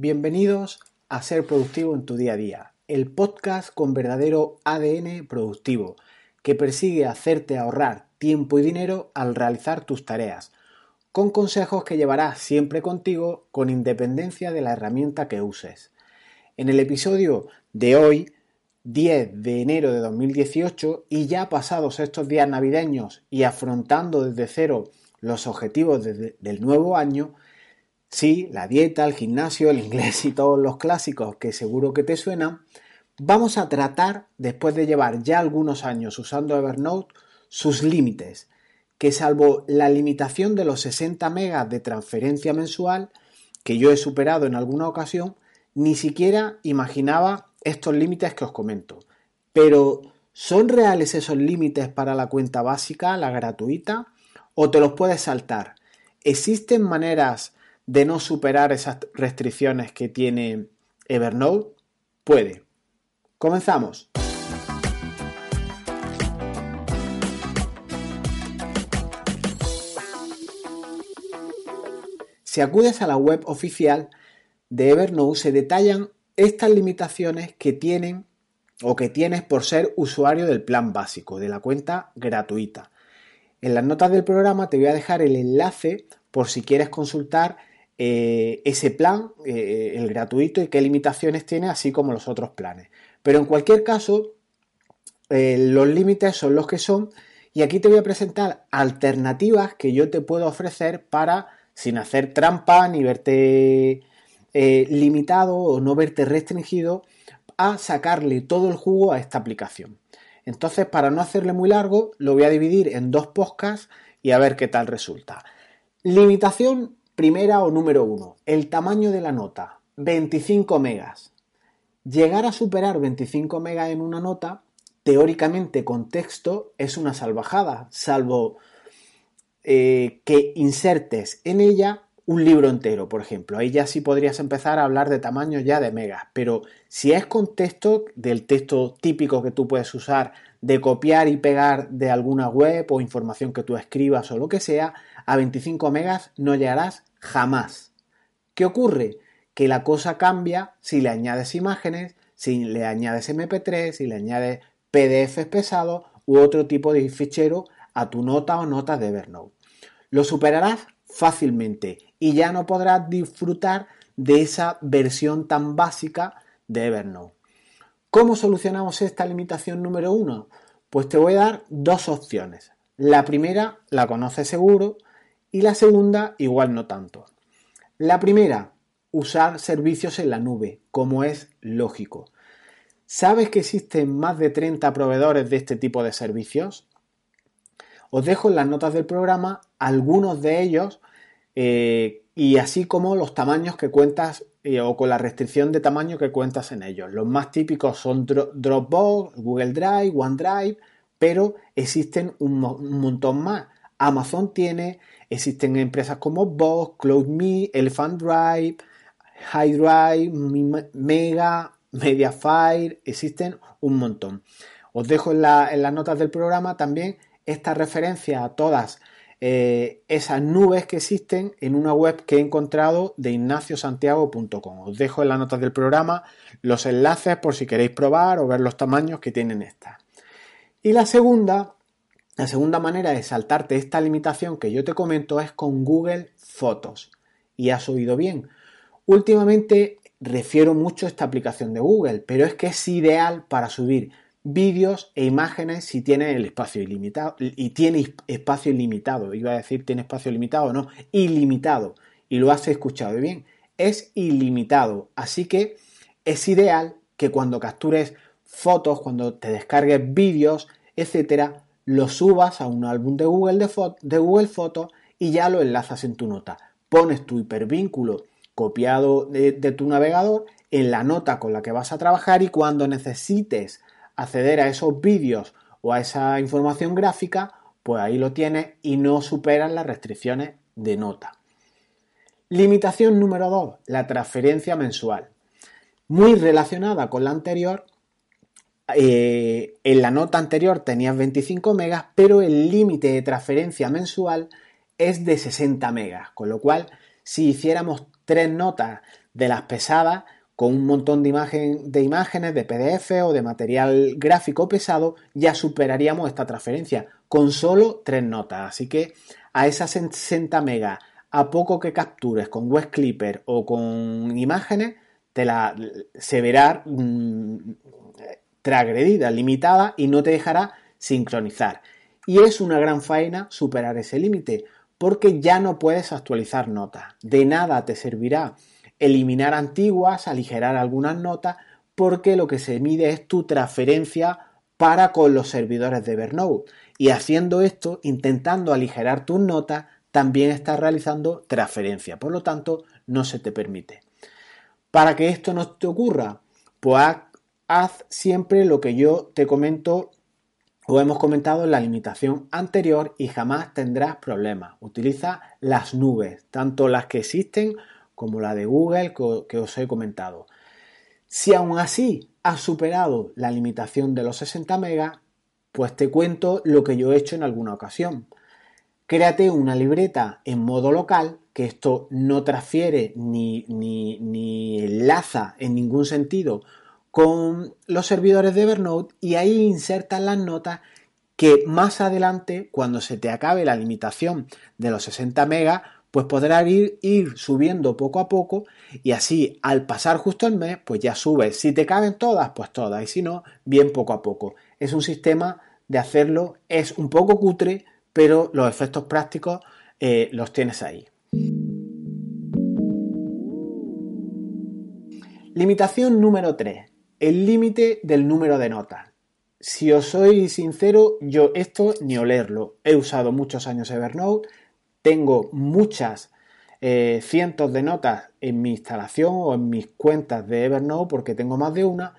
Bienvenidos a Ser Productivo en tu día a día, el podcast con verdadero ADN productivo que persigue hacerte ahorrar tiempo y dinero al realizar tus tareas, con consejos que llevarás siempre contigo con independencia de la herramienta que uses. En el episodio de hoy, 10 de enero de 2018, y ya pasados estos días navideños y afrontando desde cero los objetivos del nuevo año, Sí, la dieta, el gimnasio, el inglés y todos los clásicos que seguro que te suenan, vamos a tratar, después de llevar ya algunos años usando Evernote, sus límites, que salvo la limitación de los 60 megas de transferencia mensual, que yo he superado en alguna ocasión, ni siquiera imaginaba estos límites que os comento. Pero, ¿son reales esos límites para la cuenta básica, la gratuita? ¿O te los puedes saltar? ¿Existen maneras de no superar esas restricciones que tiene Evernote? Puede. Comenzamos. Si acudes a la web oficial de Evernote se detallan estas limitaciones que tienen o que tienes por ser usuario del plan básico, de la cuenta gratuita. En las notas del programa te voy a dejar el enlace por si quieres consultar eh, ese plan, eh, el gratuito, y qué limitaciones tiene, así como los otros planes. Pero en cualquier caso, eh, los límites son los que son, y aquí te voy a presentar alternativas que yo te puedo ofrecer para, sin hacer trampa ni verte limitado o no verte restringido, a sacarle todo el jugo a esta aplicación. Entonces, para no hacerle muy largo, lo voy a dividir en dos podcasts y a ver qué tal resulta. Limitación Primera o número uno, el tamaño de la nota, 25 megas. Llegar a superar 25 megas en una nota, teóricamente con texto, es una salvajada, salvo eh, que insertes en ella un libro entero, por ejemplo. Ahí ya sí podrías empezar a hablar de tamaño ya de megas, pero si es con texto, del texto típico que tú puedes usar de copiar y pegar de alguna web o información que tú escribas o lo que sea, a 25 megas no llegarás jamás. ¿Qué ocurre? Que la cosa cambia si le añades imágenes, si le añades MP3, si le añades PDFs pesados u otro tipo de fichero a tu nota o notas de Evernote. Lo superarás fácilmente y ya no podrás disfrutar de esa versión tan básica de Evernote. ¿Cómo solucionamos esta limitación número uno? Pues te voy a dar dos opciones. La primera la conoces seguro, y la segunda igual no tanto. La primera, usar servicios en la nube, como es lógico. ¿Sabes que existen más de 30 proveedores de este tipo de servicios? Os dejo en las notas del programa algunos de ellos eh, y así como los tamaños que cuentas eh, o con la restricción de tamaño que cuentas en ellos. Los más típicos son Dropbox, Google Drive, OneDrive, pero existen un montón más. Amazon tiene, existen empresas como Box, CloudMe, Elephant Drive, High Drive, Mega, Mediafire, existen un montón. Os dejo en, las notas del programa también esta referencia a todas eh, esas nubes que existen en una web que he encontrado de ignaciosantiago.com. Os dejo en las notas del programa los enlaces por si queréis probar o ver los tamaños que tienen estas. Y la segunda la segunda manera de saltarte esta limitación que yo te comento es con Google Fotos. Y has oído bien. Últimamente refiero mucho a esta aplicación de Google, pero es que es ideal para subir vídeos e imágenes si tiene el espacio ilimitado y tiene espacio ilimitado. Iba a decir tiene espacio limitado, no, ilimitado. Y lo has escuchado bien. Es ilimitado. Así que es ideal que cuando captures fotos, cuando te descargues vídeos, etcétera, lo subas a un álbum de Google, de, de Google Fotos y ya lo enlazas en tu nota. Pones tu hipervínculo copiado de, tu navegador en la nota con la que vas a trabajar y cuando necesites acceder a esos vídeos o a esa información gráfica, pues ahí lo tienes y no superas las restricciones de nota. Limitación número 2, la transferencia mensual. Muy relacionada con la anterior, eh, en la nota anterior tenías 25 megas, pero el límite de transferencia mensual es de 60 megas, con lo cual si hiciéramos tres notas de las pesadas con un montón de, imagen, de imágenes, de PDF o de material gráfico pesado, ya superaríamos esta transferencia con solo tres notas. Así que a esas 60 megas, a poco que captures con web clipper o con imágenes, te la, se verá mm, transgredida, limitada y no te dejará sincronizar. Y es una gran faena superar ese límite, porque ya no puedes actualizar notas. De nada te servirá eliminar antiguas, aligerar algunas notas, porque lo que se mide es tu transferencia para con los servidores de Evernote. Y haciendo esto, intentando aligerar tus notas, también estás realizando transferencia. Por lo tanto, no se te permite. Para que esto no te ocurra, pues haz siempre lo que yo te comento o hemos comentado en la limitación anterior y jamás tendrás problemas. Utiliza las nubes, tanto las que existen como la de Google que os he comentado. Si aún así has superado la limitación de los 60 megas, pues te cuento lo que yo he hecho en alguna ocasión. Créate una libreta en modo local, que esto no transfiere ni, ni, ni enlaza en ningún sentido con los servidores de Evernote y ahí insertas las notas que más adelante, cuando se te acabe la limitación de los 60 megas, pues podrás ir, subiendo poco a poco y así al pasar justo el mes, pues ya subes. Si te caben todas, pues todas y si no, bien poco a poco. Es un sistema de hacerlo, es un poco cutre, pero los efectos prácticos eh, los tienes ahí. Limitación número 3. El límite del número de notas. Si os soy sincero, yo esto ni olerlo. He usado muchos años Evernote, tengo muchas eh, cientos de notas en mi instalación o en mis cuentas de Evernote porque tengo más de una,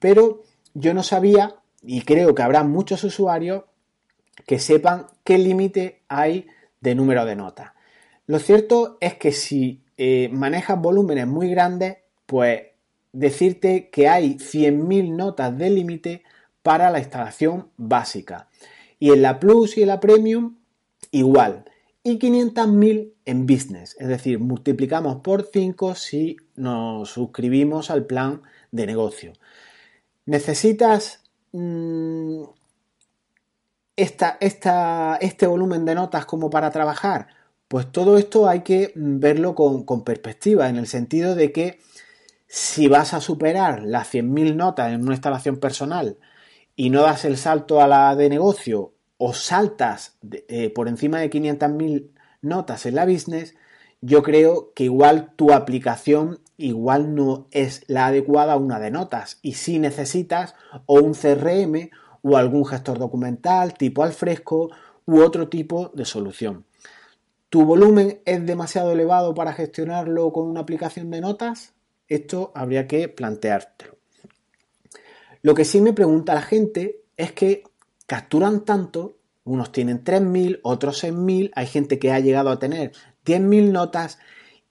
pero yo no sabía, y creo que habrá muchos usuarios que sepan qué límite hay de número de notas. Lo cierto es que si eh, manejas volúmenes muy grandes, pues decirte que hay 100.000 notas de límite para la instalación básica. Y en la Plus y en la Premium, igual. Y 500.000 en Business, es decir, multiplicamos por 5 si nos suscribimos al plan de negocio. ¿Necesitas mm, esta, este volumen de notas como para trabajar? Pues todo esto hay que verlo con, con perspectiva, en el sentido de que si vas a superar las 100.000 notas en una instalación personal y no das el salto a la de negocio o saltas eh, por encima de 500.000 notas en la business, yo creo que igual tu aplicación igual no es la adecuada a una de notas y si necesitas o un CRM o algún gestor documental tipo Alfresco u otro tipo de solución. ¿Tu volumen es demasiado elevado para gestionarlo con una aplicación de notas? Esto habría que planteártelo. Lo que sí me pregunta la gente es que capturan tanto, unos tienen 3.000, otros 6.000, hay gente que ha llegado a tener 10.000 notas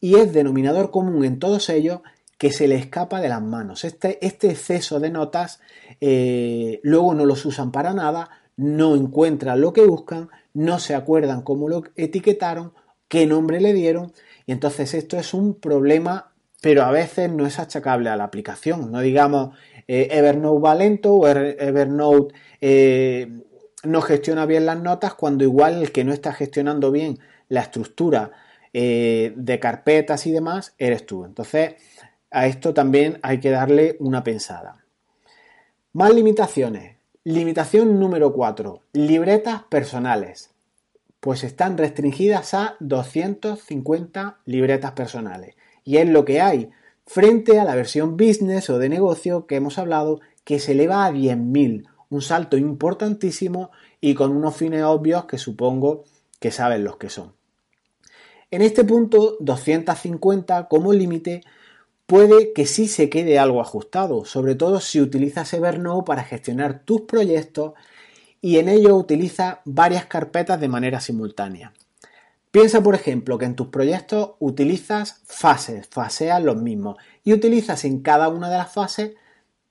y es denominador común en todos ellos que se le escapa de las manos. Este, este exceso de notas eh, luego no los usan para nada, no encuentran lo que buscan, no se acuerdan cómo lo etiquetaron, qué nombre le dieron y entonces esto es un problema pero a veces no es achacable a la aplicación. No digamos eh, Evernote va lento o Evernote eh, no gestiona bien las notas cuando igual el que no está gestionando bien la estructura eh, de carpetas y demás eres tú. Entonces a esto también hay que darle una pensada. Más limitaciones. Limitación número 4. Libretas personales. Pues están restringidas a 250 libretas personales. Y es lo que hay frente a la versión business o de negocio que hemos hablado que se eleva a 10.000, un salto importantísimo y con unos fines obvios que supongo que saben los que son. En este punto, 250 como límite puede que sí se quede algo ajustado, sobre todo si utilizas Evernote para gestionar tus proyectos y en ello utiliza varias carpetas de manera simultánea. Piensa, por ejemplo, que en tus proyectos utilizas fases, faseas los mismos y utilizas en cada una de las fases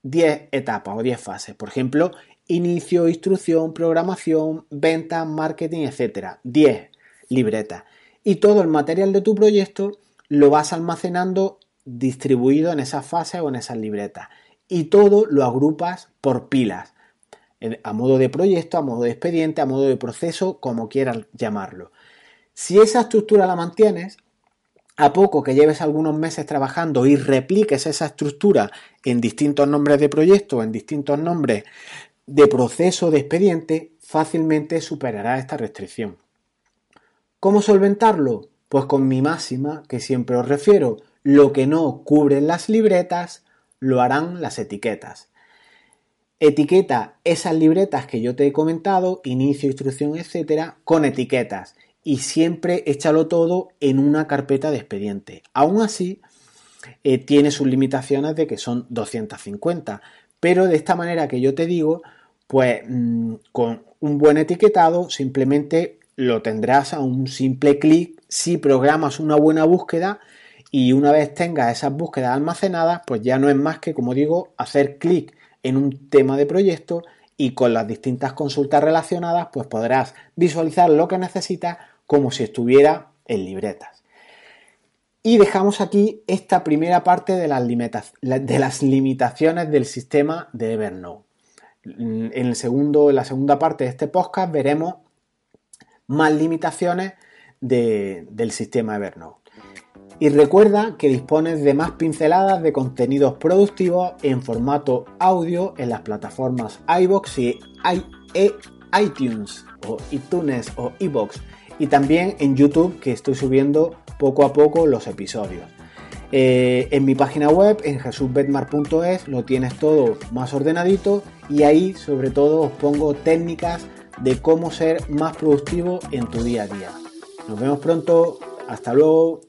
10 etapas o 10 fases. Por ejemplo, inicio, instrucción, programación, ventas, marketing, etc. 10 libretas. Y todo el material de tu proyecto lo vas almacenando distribuido en esas fases o en esas libretas. Y todo lo agrupas por pilas, a modo de proyecto, a modo de expediente, a modo de proceso, como quieras llamarlo. Si esa estructura la mantienes, a poco que lleves algunos meses trabajando y repliques esa estructura en distintos nombres de proyecto, en distintos nombres de proceso de expediente, fácilmente superará esta restricción. ¿Cómo solventarlo? Pues con mi máxima, que siempre os refiero, lo que no cubren las libretas, lo harán las etiquetas. Etiqueta esas libretas que yo te he comentado, inicio, instrucción, etcétera, con etiquetas y siempre échalo todo en una carpeta de expediente. Aún así, eh, tiene sus limitaciones de que son 250, pero de esta manera que yo te digo, pues mm, con un buen etiquetado simplemente lo tendrás a un simple clic si programas una buena búsqueda y una vez tengas esas búsquedas almacenadas, pues ya no es más que, como digo, hacer clic en un tema de proyecto y con las distintas consultas relacionadas, pues podrás visualizar lo que necesitas como si estuviera en libretas. Y dejamos aquí esta primera parte de las, limitaciones del sistema de Evernote. En, el segundo, en la segunda parte de este podcast veremos más limitaciones del sistema Evernote. Y recuerda que dispones de más pinceladas de contenidos productivos en formato audio en las plataformas iBox y e, iTunes o iTunes o iBox y también en YouTube que estoy subiendo poco a poco los episodios. Eh, en mi página web, en jesusbetmar.es, lo tienes todo más ordenadito y ahí sobre todo os pongo técnicas de cómo ser más productivo en tu día a día. Nos vemos pronto, hasta luego.